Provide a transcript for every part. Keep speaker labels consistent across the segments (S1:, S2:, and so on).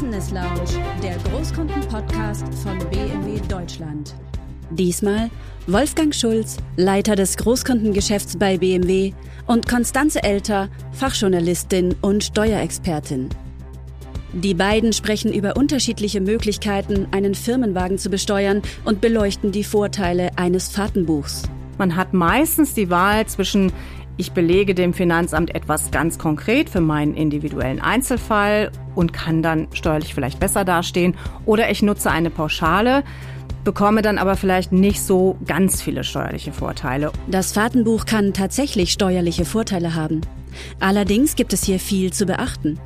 S1: Business Lounge, der Großkunden-Podcast von BMW Deutschland. Diesmal Wolfgang Schulz, Leiter des Großkundengeschäfts bei BMW und Konstanze Elter, Fachjournalistin und Steuerexpertin. Die beiden sprechen über unterschiedliche Möglichkeiten, einen Firmenwagen zu besteuern und beleuchten die Vorteile eines Fahrtenbuchs.
S2: Man hat meistens die Wahl zwischen ich belege dem Finanzamt etwas ganz konkret für meinen individuellen Einzelfall und kann dann steuerlich vielleicht besser dastehen. Oder ich nutze eine Pauschale, bekomme dann aber vielleicht nicht so ganz viele steuerliche Vorteile.
S1: Das Fahrtenbuch kann tatsächlich steuerliche Vorteile haben. Allerdings gibt es hier viel zu beachten.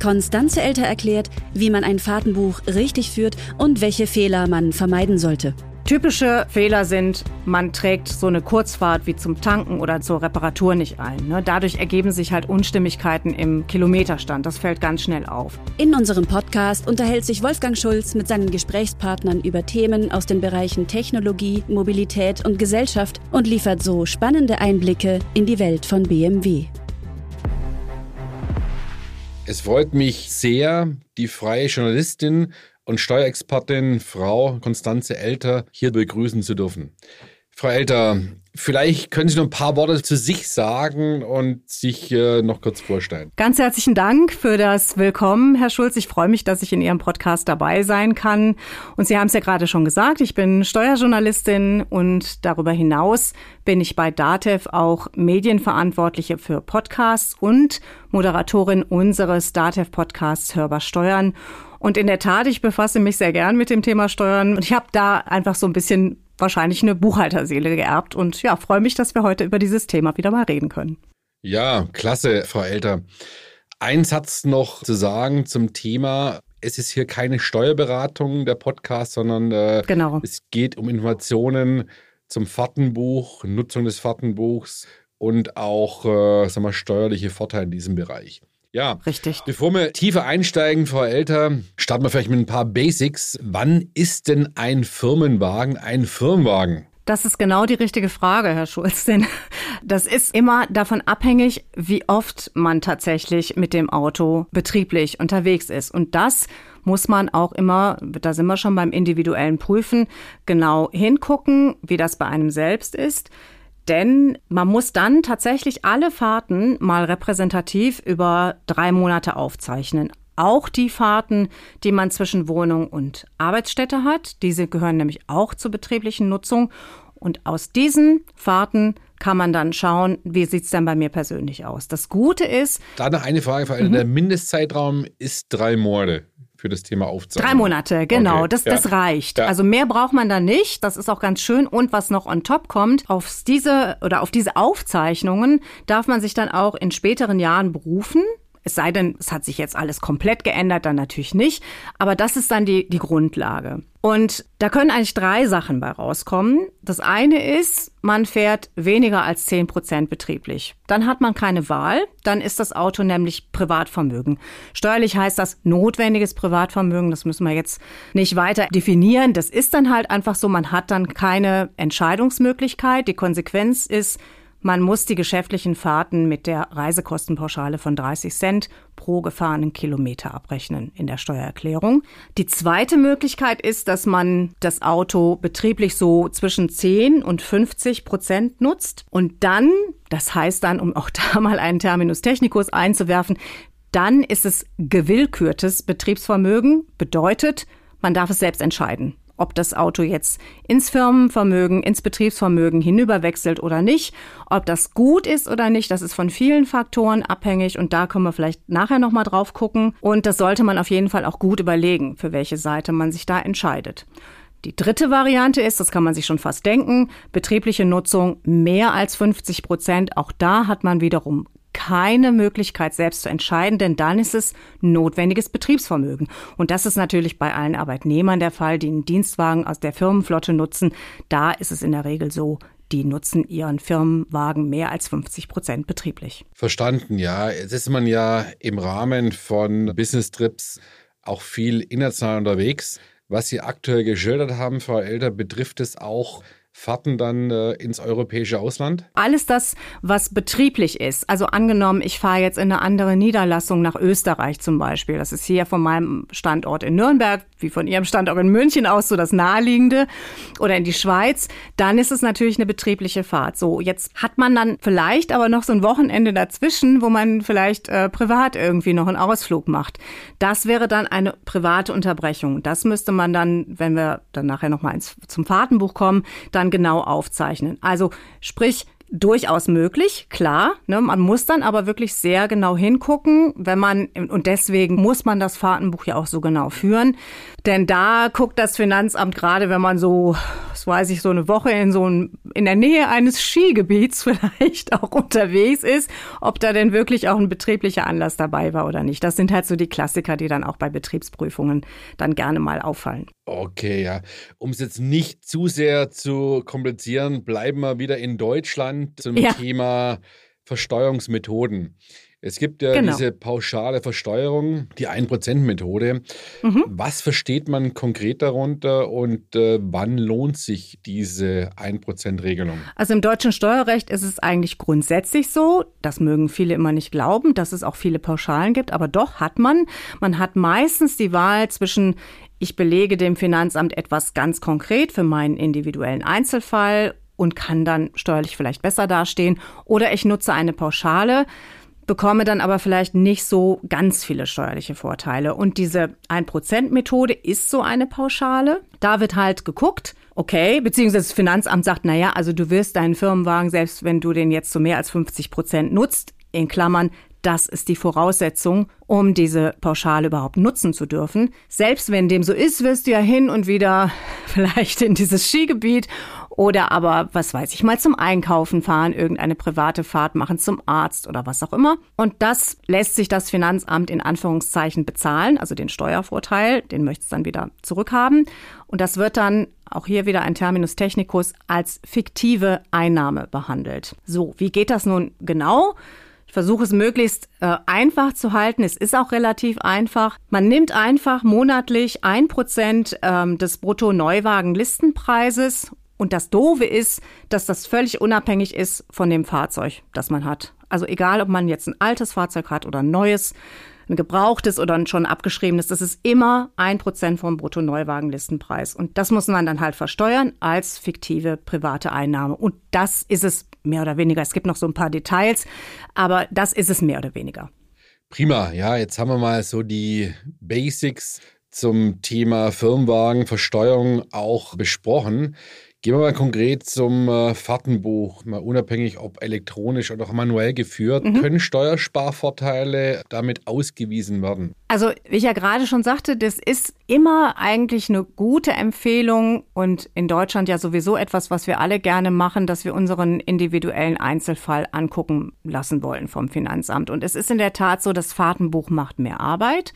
S1: Konstanze Elter erklärt, wie man ein Fahrtenbuch richtig führt und welche Fehler man vermeiden sollte.
S2: Typische Fehler sind, man trägt so eine Kurzfahrt wie zum Tanken oder zur Reparatur nicht ein. Ne? Dadurch ergeben sich halt Unstimmigkeiten im Kilometerstand. Das fällt ganz schnell auf.
S1: In unserem Podcast unterhält sich Wolfgang Schulz mit seinen Gesprächspartnern über Themen aus den Bereichen Technologie, Mobilität und Gesellschaft und liefert so spannende Einblicke in die Welt von BMW.
S3: Es freut mich sehr, die freie Journalistin und Steuerexpertin Frau Konstanze Elter hier begrüßen zu dürfen. Frau Elter, vielleicht können Sie noch ein paar Worte zu sich sagen und sich äh, noch kurz vorstellen.
S2: Ganz herzlichen Dank für das Willkommen, Herr Schulz. Ich freue mich, dass ich in Ihrem Podcast dabei sein kann. Und Sie haben es ja gerade schon gesagt, ich bin Steuerjournalistin und darüber hinaus bin ich bei DATEV auch Medienverantwortliche für Podcasts und Moderatorin unseres DATEV-Podcasts Hörbar Steuern. Und in der Tat, ich befasse mich sehr gern mit dem Thema Steuern und ich habe da einfach so ein bisschen wahrscheinlich eine Buchhalterseele geerbt und ja, freue mich, dass wir heute über dieses Thema wieder mal reden können.
S3: Ja, klasse, Frau Elter. Ein Satz noch zu sagen zum Thema. Es ist hier keine Steuerberatung der Podcast, sondern äh, genau. es geht um Informationen zum Fahrtenbuch, Nutzung des Fahrtenbuchs und auch äh, sagen wir, steuerliche Vorteile in diesem Bereich. Ja, richtig. Bevor wir tiefer einsteigen, Frau Elter, starten wir vielleicht mit ein paar Basics. Wann ist denn ein Firmenwagen ein Firmenwagen?
S2: Das ist genau die richtige Frage, Herr Schulz, denn das ist immer davon abhängig, wie oft man tatsächlich mit dem Auto betrieblich unterwegs ist. Und das muss man auch immer, da sind wir schon beim individuellen Prüfen, genau hingucken, wie das bei einem selbst ist. Denn man muss dann tatsächlich alle Fahrten mal repräsentativ über drei Monate aufzeichnen. Auch die Fahrten, die man zwischen Wohnung und Arbeitsstätte hat. Diese gehören nämlich auch zur betrieblichen Nutzung. Und aus diesen Fahrten kann man dann schauen, wie sieht's denn bei mir persönlich aus. Das Gute ist.
S3: Da noch eine Frage, mhm. der Mindestzeitraum ist drei Monate für das Thema Aufzeichnung.
S2: Drei Monate, genau. Okay. Das, ja. das reicht. Ja. Also mehr braucht man da nicht. Das ist auch ganz schön. Und was noch on top kommt, auf diese oder auf diese Aufzeichnungen darf man sich dann auch in späteren Jahren berufen. Es sei denn, es hat sich jetzt alles komplett geändert, dann natürlich nicht. Aber das ist dann die, die Grundlage. Und da können eigentlich drei Sachen bei rauskommen. Das eine ist, man fährt weniger als zehn Prozent betrieblich. Dann hat man keine Wahl. Dann ist das Auto nämlich Privatvermögen. Steuerlich heißt das notwendiges Privatvermögen. Das müssen wir jetzt nicht weiter definieren. Das ist dann halt einfach so. Man hat dann keine Entscheidungsmöglichkeit. Die Konsequenz ist, man muss die geschäftlichen Fahrten mit der Reisekostenpauschale von 30 Cent pro gefahrenen Kilometer abrechnen in der Steuererklärung. Die zweite Möglichkeit ist, dass man das Auto betrieblich so zwischen 10 und 50 Prozent nutzt und dann, das heißt dann, um auch da mal einen Terminus technicus einzuwerfen, dann ist es gewillkürtes Betriebsvermögen, bedeutet, man darf es selbst entscheiden ob das Auto jetzt ins Firmenvermögen, ins Betriebsvermögen hinüberwechselt oder nicht. Ob das gut ist oder nicht, das ist von vielen Faktoren abhängig und da können wir vielleicht nachher nochmal drauf gucken. Und das sollte man auf jeden Fall auch gut überlegen, für welche Seite man sich da entscheidet. Die dritte Variante ist, das kann man sich schon fast denken, betriebliche Nutzung mehr als 50 Prozent. Auch da hat man wiederum keine Möglichkeit, selbst zu entscheiden, denn dann ist es notwendiges Betriebsvermögen. Und das ist natürlich bei allen Arbeitnehmern der Fall, die einen Dienstwagen aus der Firmenflotte nutzen. Da ist es in der Regel so, die nutzen ihren Firmenwagen mehr als 50 Prozent betrieblich.
S3: Verstanden, ja. Jetzt ist man ja im Rahmen von Business Trips auch viel international unterwegs. Was Sie aktuell geschildert haben, Frau Elter, betrifft es auch Fahrten dann äh, ins europäische Ausland?
S2: Alles das, was betrieblich ist. Also angenommen, ich fahre jetzt in eine andere Niederlassung nach Österreich zum Beispiel. Das ist hier von meinem Standort in Nürnberg, wie von Ihrem Standort in München aus, so das naheliegende. Oder in die Schweiz. Dann ist es natürlich eine betriebliche Fahrt. So, jetzt hat man dann vielleicht aber noch so ein Wochenende dazwischen, wo man vielleicht äh, privat irgendwie noch einen Ausflug macht. Das wäre dann eine private Unterbrechung. Das müsste man dann, wenn wir dann nachher nochmal zum Fahrtenbuch kommen, dann dann genau aufzeichnen. Also sprich, durchaus möglich, klar. Ne, man muss dann aber wirklich sehr genau hingucken, wenn man, und deswegen muss man das Fahrtenbuch ja auch so genau führen. Denn da guckt das Finanzamt gerade, wenn man so, was weiß ich, so eine Woche in so ein, in der Nähe eines Skigebiets vielleicht auch unterwegs ist, ob da denn wirklich auch ein betrieblicher Anlass dabei war oder nicht. Das sind halt so die Klassiker, die dann auch bei Betriebsprüfungen dann gerne mal auffallen.
S3: Okay, ja. Um es jetzt nicht zu sehr zu komplizieren, bleiben wir wieder in Deutschland zum ja. Thema Versteuerungsmethoden. Es gibt ja genau. diese pauschale Versteuerung, die 1%-Methode. Mhm. Was versteht man konkret darunter und äh, wann lohnt sich diese 1%-Regelung?
S2: Also im deutschen Steuerrecht ist es eigentlich grundsätzlich so, das mögen viele immer nicht glauben, dass es auch viele Pauschalen gibt, aber doch hat man. Man hat meistens die Wahl zwischen ich belege dem Finanzamt etwas ganz konkret für meinen individuellen Einzelfall und kann dann steuerlich vielleicht besser dastehen. Oder ich nutze eine Pauschale bekomme dann aber vielleicht nicht so ganz viele steuerliche Vorteile. Und diese 1%-Methode ist so eine Pauschale. Da wird halt geguckt, okay, beziehungsweise das Finanzamt sagt, naja, also du wirst deinen Firmenwagen, selbst wenn du den jetzt zu mehr als 50 Prozent nutzt, in Klammern, das ist die Voraussetzung, um diese Pauschale überhaupt nutzen zu dürfen. Selbst wenn dem so ist, wirst du ja hin und wieder vielleicht in dieses Skigebiet oder aber, was weiß ich, mal zum Einkaufen fahren, irgendeine private Fahrt machen zum Arzt oder was auch immer. Und das lässt sich das Finanzamt in Anführungszeichen bezahlen, also den Steuervorteil, den möchte es dann wieder zurückhaben. Und das wird dann auch hier wieder ein Terminus technicus als fiktive Einnahme behandelt. So, wie geht das nun genau? Ich versuche es möglichst äh, einfach zu halten. Es ist auch relativ einfach. Man nimmt einfach monatlich ein Prozent ähm, des Brutto-Neuwagen-Listenpreises und das Doofe ist, dass das völlig unabhängig ist von dem Fahrzeug, das man hat. Also egal, ob man jetzt ein altes Fahrzeug hat oder ein neues, ein gebrauchtes oder ein schon abgeschriebenes, das ist immer ein Prozent vom Brutto-Neuwagenlistenpreis. Und das muss man dann halt versteuern als fiktive private Einnahme. Und das ist es mehr oder weniger. Es gibt noch so ein paar Details, aber das ist es mehr oder weniger.
S3: Prima, ja, jetzt haben wir mal so die Basics zum Thema Firmenwagen, Versteuerung auch besprochen. Gehen wir mal konkret zum äh, Fahrtenbuch, mal unabhängig ob elektronisch oder auch manuell geführt. Mhm. Können Steuersparvorteile damit ausgewiesen werden?
S2: Also, wie ich ja gerade schon sagte, das ist immer eigentlich eine gute Empfehlung und in Deutschland ja sowieso etwas, was wir alle gerne machen, dass wir unseren individuellen Einzelfall angucken lassen wollen vom Finanzamt. Und es ist in der Tat so, das Fahrtenbuch macht mehr Arbeit.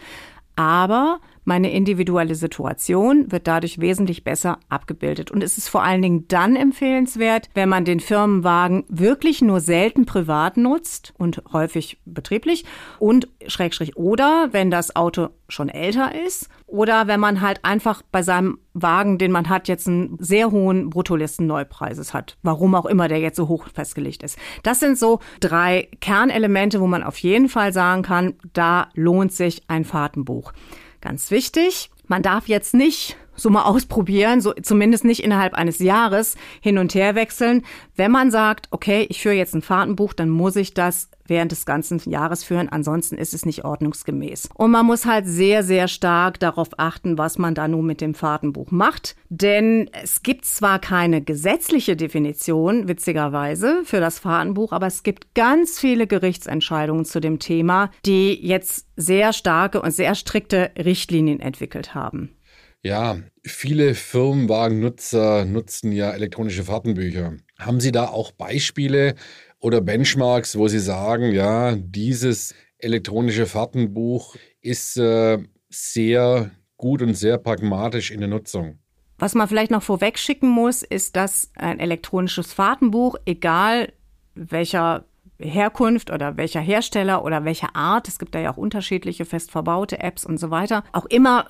S2: Aber meine individuelle Situation wird dadurch wesentlich besser abgebildet. Und es ist vor allen Dingen dann empfehlenswert, wenn man den Firmenwagen wirklich nur selten privat nutzt und häufig betrieblich und schrägstrich oder wenn das Auto schon älter ist oder wenn man halt einfach bei seinem Wagen, den man hat, jetzt einen sehr hohen Bruttolisten-Neupreises hat. Warum auch immer der jetzt so hoch festgelegt ist. Das sind so drei Kernelemente, wo man auf jeden Fall sagen kann, da lohnt sich ein Fahrtenbuch. Ganz wichtig, man darf jetzt nicht so mal ausprobieren, so zumindest nicht innerhalb eines Jahres hin und her wechseln. Wenn man sagt, okay, ich führe jetzt ein Fahrtenbuch, dann muss ich das während des ganzen Jahres führen, ansonsten ist es nicht ordnungsgemäß. Und man muss halt sehr, sehr stark darauf achten, was man da nun mit dem Fahrtenbuch macht. Denn es gibt zwar keine gesetzliche Definition, witzigerweise, für das Fahrtenbuch, aber es gibt ganz viele Gerichtsentscheidungen zu dem Thema, die jetzt sehr starke und sehr strikte Richtlinien entwickelt haben.
S3: Ja, viele Firmenwagennutzer nutzen ja elektronische Fahrtenbücher. Haben Sie da auch Beispiele oder Benchmarks, wo Sie sagen, ja, dieses elektronische Fahrtenbuch ist äh, sehr gut und sehr pragmatisch in der Nutzung?
S2: Was man vielleicht noch vorweg schicken muss, ist, dass ein elektronisches Fahrtenbuch, egal welcher Herkunft oder welcher Hersteller oder welcher Art. Es gibt da ja auch unterschiedliche fest verbaute Apps und so weiter. Auch immer,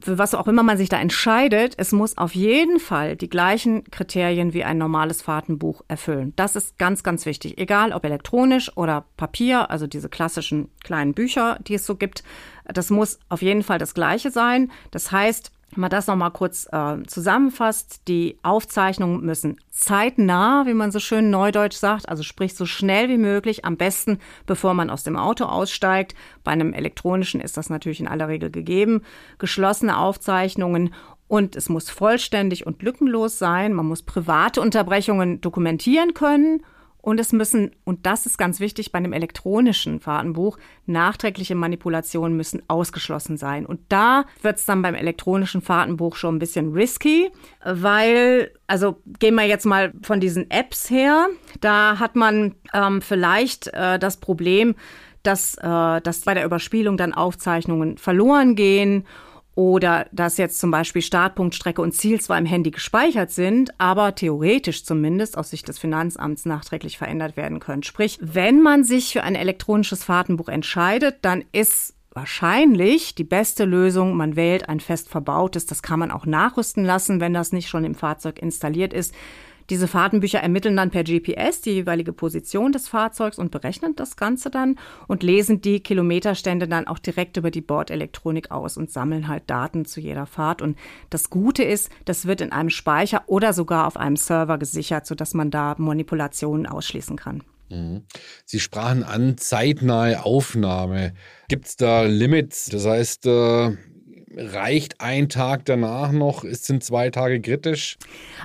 S2: für was auch immer man sich da entscheidet, es muss auf jeden Fall die gleichen Kriterien wie ein normales Fahrtenbuch erfüllen. Das ist ganz, ganz wichtig. Egal ob elektronisch oder Papier, also diese klassischen kleinen Bücher, die es so gibt. Das muss auf jeden Fall das Gleiche sein. Das heißt, wenn man das nochmal kurz äh, zusammenfasst, die Aufzeichnungen müssen zeitnah, wie man so schön neudeutsch sagt, also sprich so schnell wie möglich, am besten bevor man aus dem Auto aussteigt. Bei einem elektronischen ist das natürlich in aller Regel gegeben. Geschlossene Aufzeichnungen und es muss vollständig und lückenlos sein. Man muss private Unterbrechungen dokumentieren können und es müssen, und das ist ganz wichtig bei einem elektronischen Fahrtenbuch, nachträgliche Manipulationen müssen ausgeschlossen sein. Und da wird es dann beim elektronischen Fahrtenbuch schon ein bisschen risky, weil, also gehen wir jetzt mal von diesen Apps her, da hat man ähm, vielleicht äh, das Problem, dass, äh, dass bei der Überspielung dann Aufzeichnungen verloren gehen oder dass jetzt zum Beispiel Startpunkt, Strecke und Ziel zwar im Handy gespeichert sind, aber theoretisch zumindest aus Sicht des Finanzamts nachträglich verändert werden können. Sprich, wenn man sich für ein elektronisches Fahrtenbuch entscheidet, dann ist wahrscheinlich die beste Lösung, man wählt ein fest verbautes, das kann man auch nachrüsten lassen, wenn das nicht schon im Fahrzeug installiert ist. Diese Fahrtenbücher ermitteln dann per GPS die jeweilige Position des Fahrzeugs und berechnen das Ganze dann und lesen die Kilometerstände dann auch direkt über die Bordelektronik aus und sammeln halt Daten zu jeder Fahrt. Und das Gute ist, das wird in einem Speicher oder sogar auf einem Server gesichert, sodass man da Manipulationen ausschließen kann.
S3: Mhm. Sie sprachen an zeitnahe Aufnahme. Gibt es da Limits? Das heißt, äh, reicht ein Tag danach noch? Es sind zwei Tage kritisch?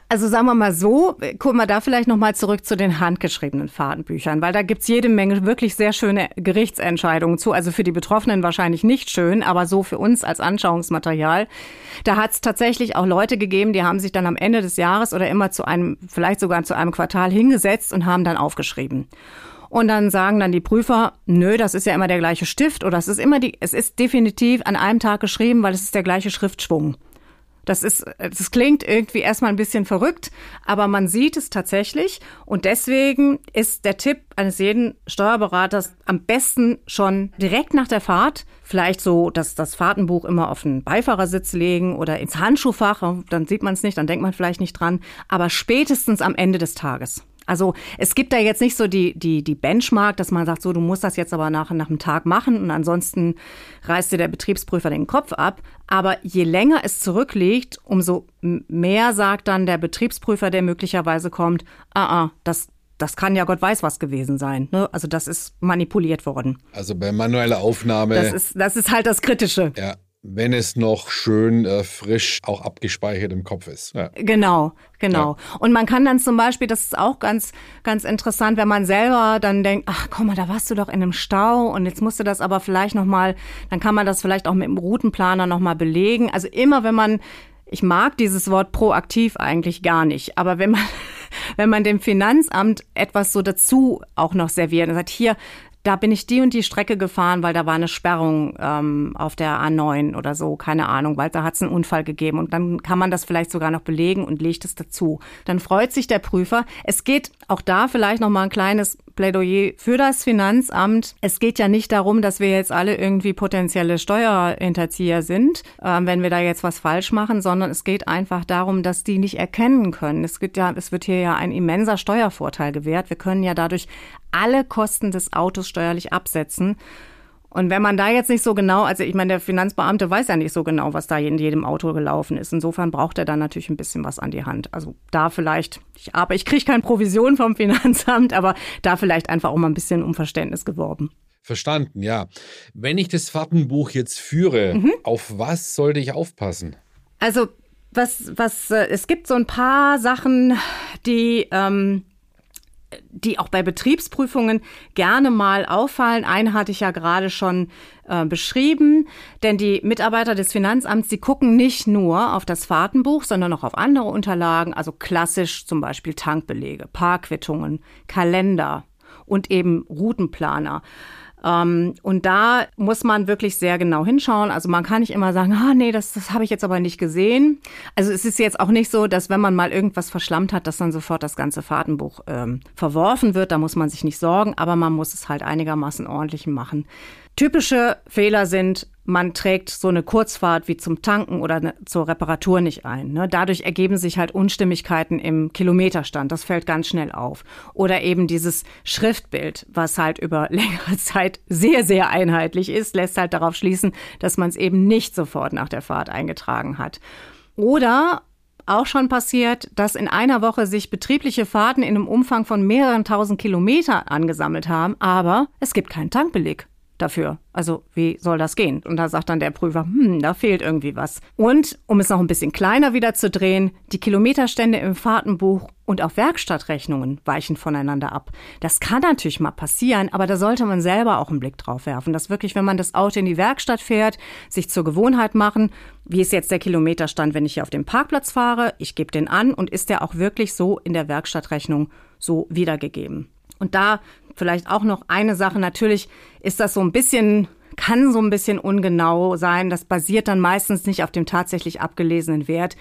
S2: Also sagen wir mal so, gucken wir da vielleicht nochmal zurück zu den handgeschriebenen Fahrtenbüchern, weil da gibt's jede Menge wirklich sehr schöne Gerichtsentscheidungen zu. Also für die Betroffenen wahrscheinlich nicht schön, aber so für uns als Anschauungsmaterial. Da hat's tatsächlich auch Leute gegeben, die haben sich dann am Ende des Jahres oder immer zu einem, vielleicht sogar zu einem Quartal hingesetzt und haben dann aufgeschrieben. Und dann sagen dann die Prüfer, nö, das ist ja immer der gleiche Stift oder es ist immer die, es ist definitiv an einem Tag geschrieben, weil es ist der gleiche Schriftschwung. Das ist, das klingt irgendwie erstmal ein bisschen verrückt, aber man sieht es tatsächlich. Und deswegen ist der Tipp eines jeden Steuerberaters am besten schon direkt nach der Fahrt, vielleicht so, dass das Fahrtenbuch immer auf den Beifahrersitz legen oder ins Handschuhfach, dann sieht man es nicht, dann denkt man vielleicht nicht dran, aber spätestens am Ende des Tages. Also es gibt da jetzt nicht so die, die, die Benchmark, dass man sagt, so, du musst das jetzt aber nach, nach einem Tag machen und ansonsten reißt dir der Betriebsprüfer den Kopf ab. Aber je länger es zurückliegt, umso mehr sagt dann der Betriebsprüfer, der möglicherweise kommt, ah, ah, das, das kann ja Gott weiß was gewesen sein. Ne? Also das ist manipuliert worden.
S3: Also bei manueller Aufnahme.
S2: Das ist, das ist halt das Kritische.
S3: Ja, wenn es noch schön äh, frisch auch abgespeichert im Kopf ist.
S2: Ja. Genau, genau. Ja. Und man kann dann zum Beispiel, das ist auch ganz, ganz interessant, wenn man selber dann denkt, ach komm mal, da warst du doch in einem Stau und jetzt musst du das aber vielleicht nochmal, dann kann man das vielleicht auch mit dem Routenplaner nochmal belegen. Also immer, wenn man, ich mag dieses Wort proaktiv eigentlich gar nicht, aber wenn man wenn man dem Finanzamt etwas so dazu auch noch serviert und sagt, hier, da bin ich die und die Strecke gefahren, weil da war eine Sperrung ähm, auf der A9 oder so, keine Ahnung, weil da hat es einen Unfall gegeben. Und dann kann man das vielleicht sogar noch belegen und legt es dazu. Dann freut sich der Prüfer. Es geht auch da vielleicht noch mal ein kleines Plädoyer für das Finanzamt. Es geht ja nicht darum, dass wir jetzt alle irgendwie potenzielle Steuerhinterzieher sind, äh, wenn wir da jetzt was falsch machen, sondern es geht einfach darum, dass die nicht erkennen können. Es, gibt ja, es wird hier ja ein immenser Steuervorteil gewährt. Wir können ja dadurch alle Kosten des Autos steuerlich absetzen. Und wenn man da jetzt nicht so genau, also ich meine, der Finanzbeamte weiß ja nicht so genau, was da in jedem Auto gelaufen ist. Insofern braucht er dann natürlich ein bisschen was an die Hand. Also da vielleicht, ich, aber ich kriege keine Provision vom Finanzamt, aber da vielleicht einfach auch mal ein bisschen um Verständnis geworben.
S3: Verstanden, ja. Wenn ich das Fahrtenbuch jetzt führe, mhm. auf was sollte ich aufpassen?
S2: Also was, was, äh, es gibt so ein paar Sachen, die ähm, die auch bei Betriebsprüfungen gerne mal auffallen. Eine hatte ich ja gerade schon äh, beschrieben, denn die Mitarbeiter des Finanzamts, die gucken nicht nur auf das Fahrtenbuch, sondern auch auf andere Unterlagen, also klassisch zum Beispiel Tankbelege, Parkquittungen, Kalender und eben Routenplaner. Ähm, und da muss man wirklich sehr genau hinschauen. Also man kann nicht immer sagen, ah nee, das, das habe ich jetzt aber nicht gesehen. Also es ist jetzt auch nicht so, dass wenn man mal irgendwas verschlammt hat, dass dann sofort das ganze Fahrtenbuch ähm, verworfen wird. Da muss man sich nicht sorgen, aber man muss es halt einigermaßen ordentlich machen. Typische Fehler sind, man trägt so eine Kurzfahrt wie zum Tanken oder ne, zur Reparatur nicht ein. Ne? Dadurch ergeben sich halt Unstimmigkeiten im Kilometerstand. Das fällt ganz schnell auf. Oder eben dieses Schriftbild, was halt über längere Zeit sehr, sehr einheitlich ist, lässt halt darauf schließen, dass man es eben nicht sofort nach der Fahrt eingetragen hat. Oder auch schon passiert, dass in einer Woche sich betriebliche Fahrten in einem Umfang von mehreren tausend Kilometer angesammelt haben, aber es gibt keinen Tankbeleg dafür. Also wie soll das gehen? Und da sagt dann der Prüfer, hm, da fehlt irgendwie was. Und um es noch ein bisschen kleiner wieder zu drehen, die Kilometerstände im Fahrtenbuch und auch Werkstattrechnungen weichen voneinander ab. Das kann natürlich mal passieren, aber da sollte man selber auch einen Blick drauf werfen. Das wirklich, wenn man das Auto in die Werkstatt fährt, sich zur Gewohnheit machen, wie ist jetzt der Kilometerstand, wenn ich hier auf dem Parkplatz fahre? Ich gebe den an und ist der auch wirklich so in der Werkstattrechnung so wiedergegeben? Und da vielleicht auch noch eine Sache. Natürlich ist das so ein bisschen, kann so ein bisschen ungenau sein. Das basiert dann meistens nicht auf dem tatsächlich abgelesenen Wert.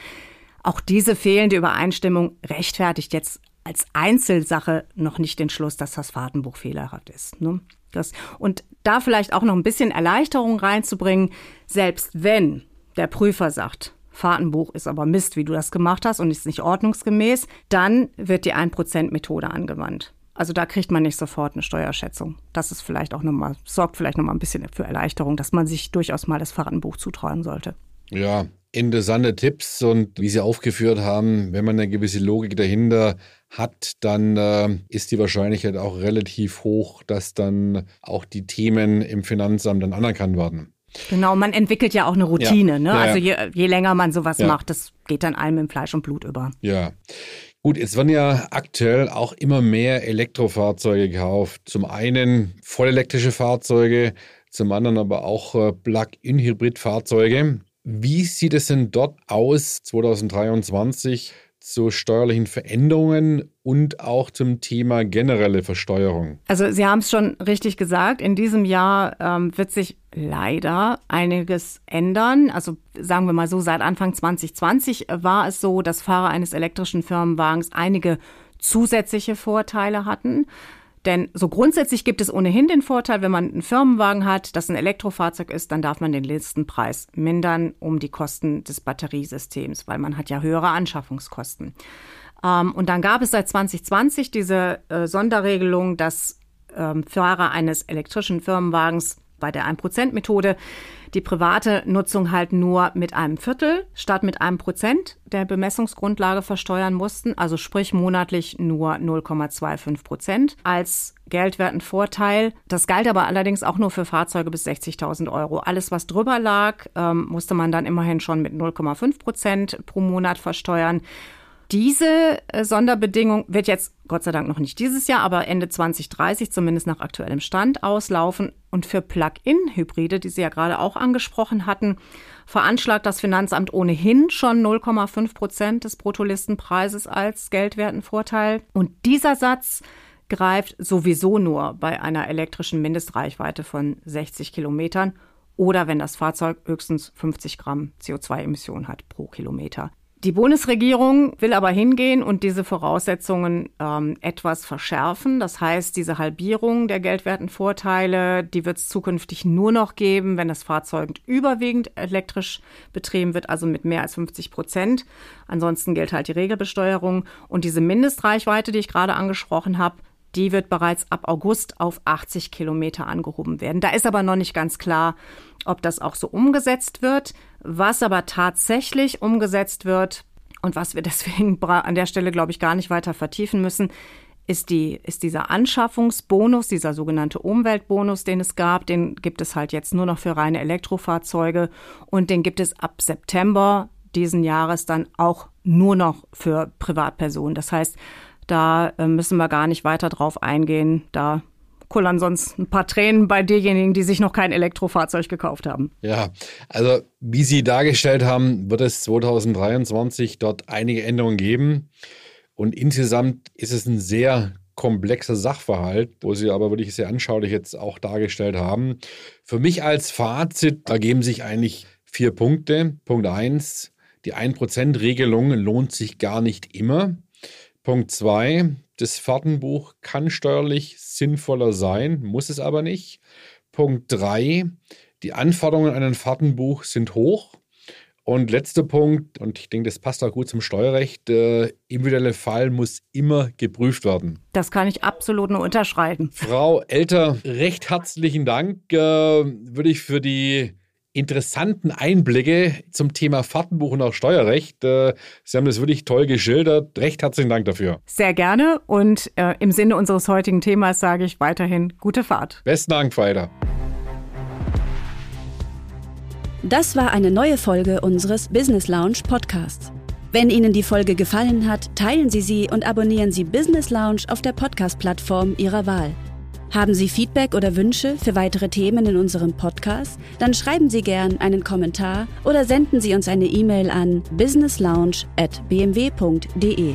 S2: Auch diese fehlende Übereinstimmung rechtfertigt jetzt als Einzelsache noch nicht den Schluss, dass das Fahrtenbuch fehlerhaft ist. Ne? Das, und da vielleicht auch noch ein bisschen Erleichterung reinzubringen, selbst wenn der Prüfer sagt, Fahrtenbuch ist aber Mist, wie du das gemacht hast und ist nicht ordnungsgemäß, dann wird die 1%-Methode angewandt. Also da kriegt man nicht sofort eine Steuerschätzung. Das ist vielleicht auch nochmal, sorgt vielleicht nochmal ein bisschen für Erleichterung, dass man sich durchaus mal das Fahrtenbuch zutrauen sollte.
S3: Ja, interessante Tipps und wie Sie aufgeführt haben, wenn man eine gewisse Logik dahinter hat, dann äh, ist die Wahrscheinlichkeit auch relativ hoch, dass dann auch die Themen im Finanzamt dann anerkannt werden.
S2: Genau, man entwickelt ja auch eine Routine. Ja. Ne? Ja, also je, je, länger man sowas ja. macht, das geht dann allem im Fleisch und Blut über.
S3: Ja. Gut, es werden ja aktuell auch immer mehr Elektrofahrzeuge gekauft. Zum einen vollelektrische Fahrzeuge, zum anderen aber auch äh, Plug-in-Hybrid-Fahrzeuge. Wie sieht es denn dort aus 2023 zu steuerlichen Veränderungen und auch zum Thema generelle Versteuerung?
S2: Also Sie haben es schon richtig gesagt, in diesem Jahr ähm, wird sich leider einiges ändern. Also sagen wir mal so, seit Anfang 2020 war es so, dass Fahrer eines elektrischen Firmenwagens einige zusätzliche Vorteile hatten. Denn so grundsätzlich gibt es ohnehin den Vorteil, wenn man einen Firmenwagen hat, das ein Elektrofahrzeug ist, dann darf man den Listenpreis mindern um die Kosten des Batteriesystems, weil man hat ja höhere Anschaffungskosten. Ähm, und dann gab es seit 2020 diese äh, Sonderregelung, dass ähm, Fahrer eines elektrischen Firmenwagens bei der 1%-Methode die private Nutzung halt nur mit einem Viertel statt mit einem Prozent der Bemessungsgrundlage versteuern mussten, also sprich monatlich nur 0,25 Prozent als geldwerten Vorteil. Das galt aber allerdings auch nur für Fahrzeuge bis 60.000 Euro. Alles, was drüber lag, ähm, musste man dann immerhin schon mit 0,5 Prozent pro Monat versteuern. Diese äh, Sonderbedingung wird jetzt Gott sei Dank noch nicht dieses Jahr, aber Ende 2030 zumindest nach aktuellem Stand auslaufen. Und für Plug-in-Hybride, die Sie ja gerade auch angesprochen hatten, veranschlagt das Finanzamt ohnehin schon 0,5 Prozent des Bruttolistenpreises als Geldwertenvorteil. Und dieser Satz greift sowieso nur bei einer elektrischen Mindestreichweite von 60 Kilometern oder wenn das Fahrzeug höchstens 50 Gramm CO2-Emissionen hat pro Kilometer. Die Bundesregierung will aber hingehen und diese Voraussetzungen ähm, etwas verschärfen. Das heißt, diese Halbierung der geldwerten Vorteile, die wird es zukünftig nur noch geben, wenn das Fahrzeug überwiegend elektrisch betrieben wird, also mit mehr als 50 Prozent. Ansonsten gilt halt die Regelbesteuerung. Und diese Mindestreichweite, die ich gerade angesprochen habe, die wird bereits ab August auf 80 Kilometer angehoben werden. Da ist aber noch nicht ganz klar, ob das auch so umgesetzt wird. Was aber tatsächlich umgesetzt wird und was wir deswegen an der Stelle, glaube ich, gar nicht weiter vertiefen müssen, ist, die, ist dieser Anschaffungsbonus, dieser sogenannte Umweltbonus, den es gab. Den gibt es halt jetzt nur noch für reine Elektrofahrzeuge und den gibt es ab September diesen Jahres dann auch nur noch für Privatpersonen. Das heißt, da äh, müssen wir gar nicht weiter drauf eingehen. Da kullern sonst ein paar Tränen bei denjenigen, die sich noch kein Elektrofahrzeug gekauft haben.
S3: Ja, also wie Sie dargestellt haben, wird es 2023 dort einige Änderungen geben. Und insgesamt ist es ein sehr komplexer Sachverhalt, wo Sie aber wirklich sehr anschaulich jetzt auch dargestellt haben. Für mich als Fazit ergeben sich eigentlich vier Punkte. Punkt eins, die 1%-Regelung lohnt sich gar nicht immer. Punkt zwei, das Fahrtenbuch kann steuerlich sinnvoller sein, muss es aber nicht. Punkt drei, die Anforderungen an ein Fahrtenbuch sind hoch. Und letzter Punkt, und ich denke, das passt auch gut zum Steuerrecht, der individuelle Fall muss immer geprüft werden.
S2: Das kann ich absolut nur unterschreiben.
S3: Frau Elter, recht herzlichen Dank. Äh, würde ich für die interessanten Einblicke zum Thema Fahrtenbuch und auch Steuerrecht. Äh, Sie haben das wirklich toll geschildert. Recht herzlichen Dank dafür.
S2: Sehr gerne und äh, im Sinne unseres heutigen Themas sage ich weiterhin gute Fahrt.
S3: Besten Dank, Elter.
S1: Das war eine neue Folge unseres Business Lounge Podcasts. Wenn Ihnen die Folge gefallen hat, teilen Sie sie und abonnieren Sie Business Lounge auf der Podcast-Plattform Ihrer Wahl. Haben Sie Feedback oder Wünsche für weitere Themen in unserem Podcast? Dann schreiben Sie gern einen Kommentar oder senden Sie uns eine E-Mail an businesslounge@bmw.de.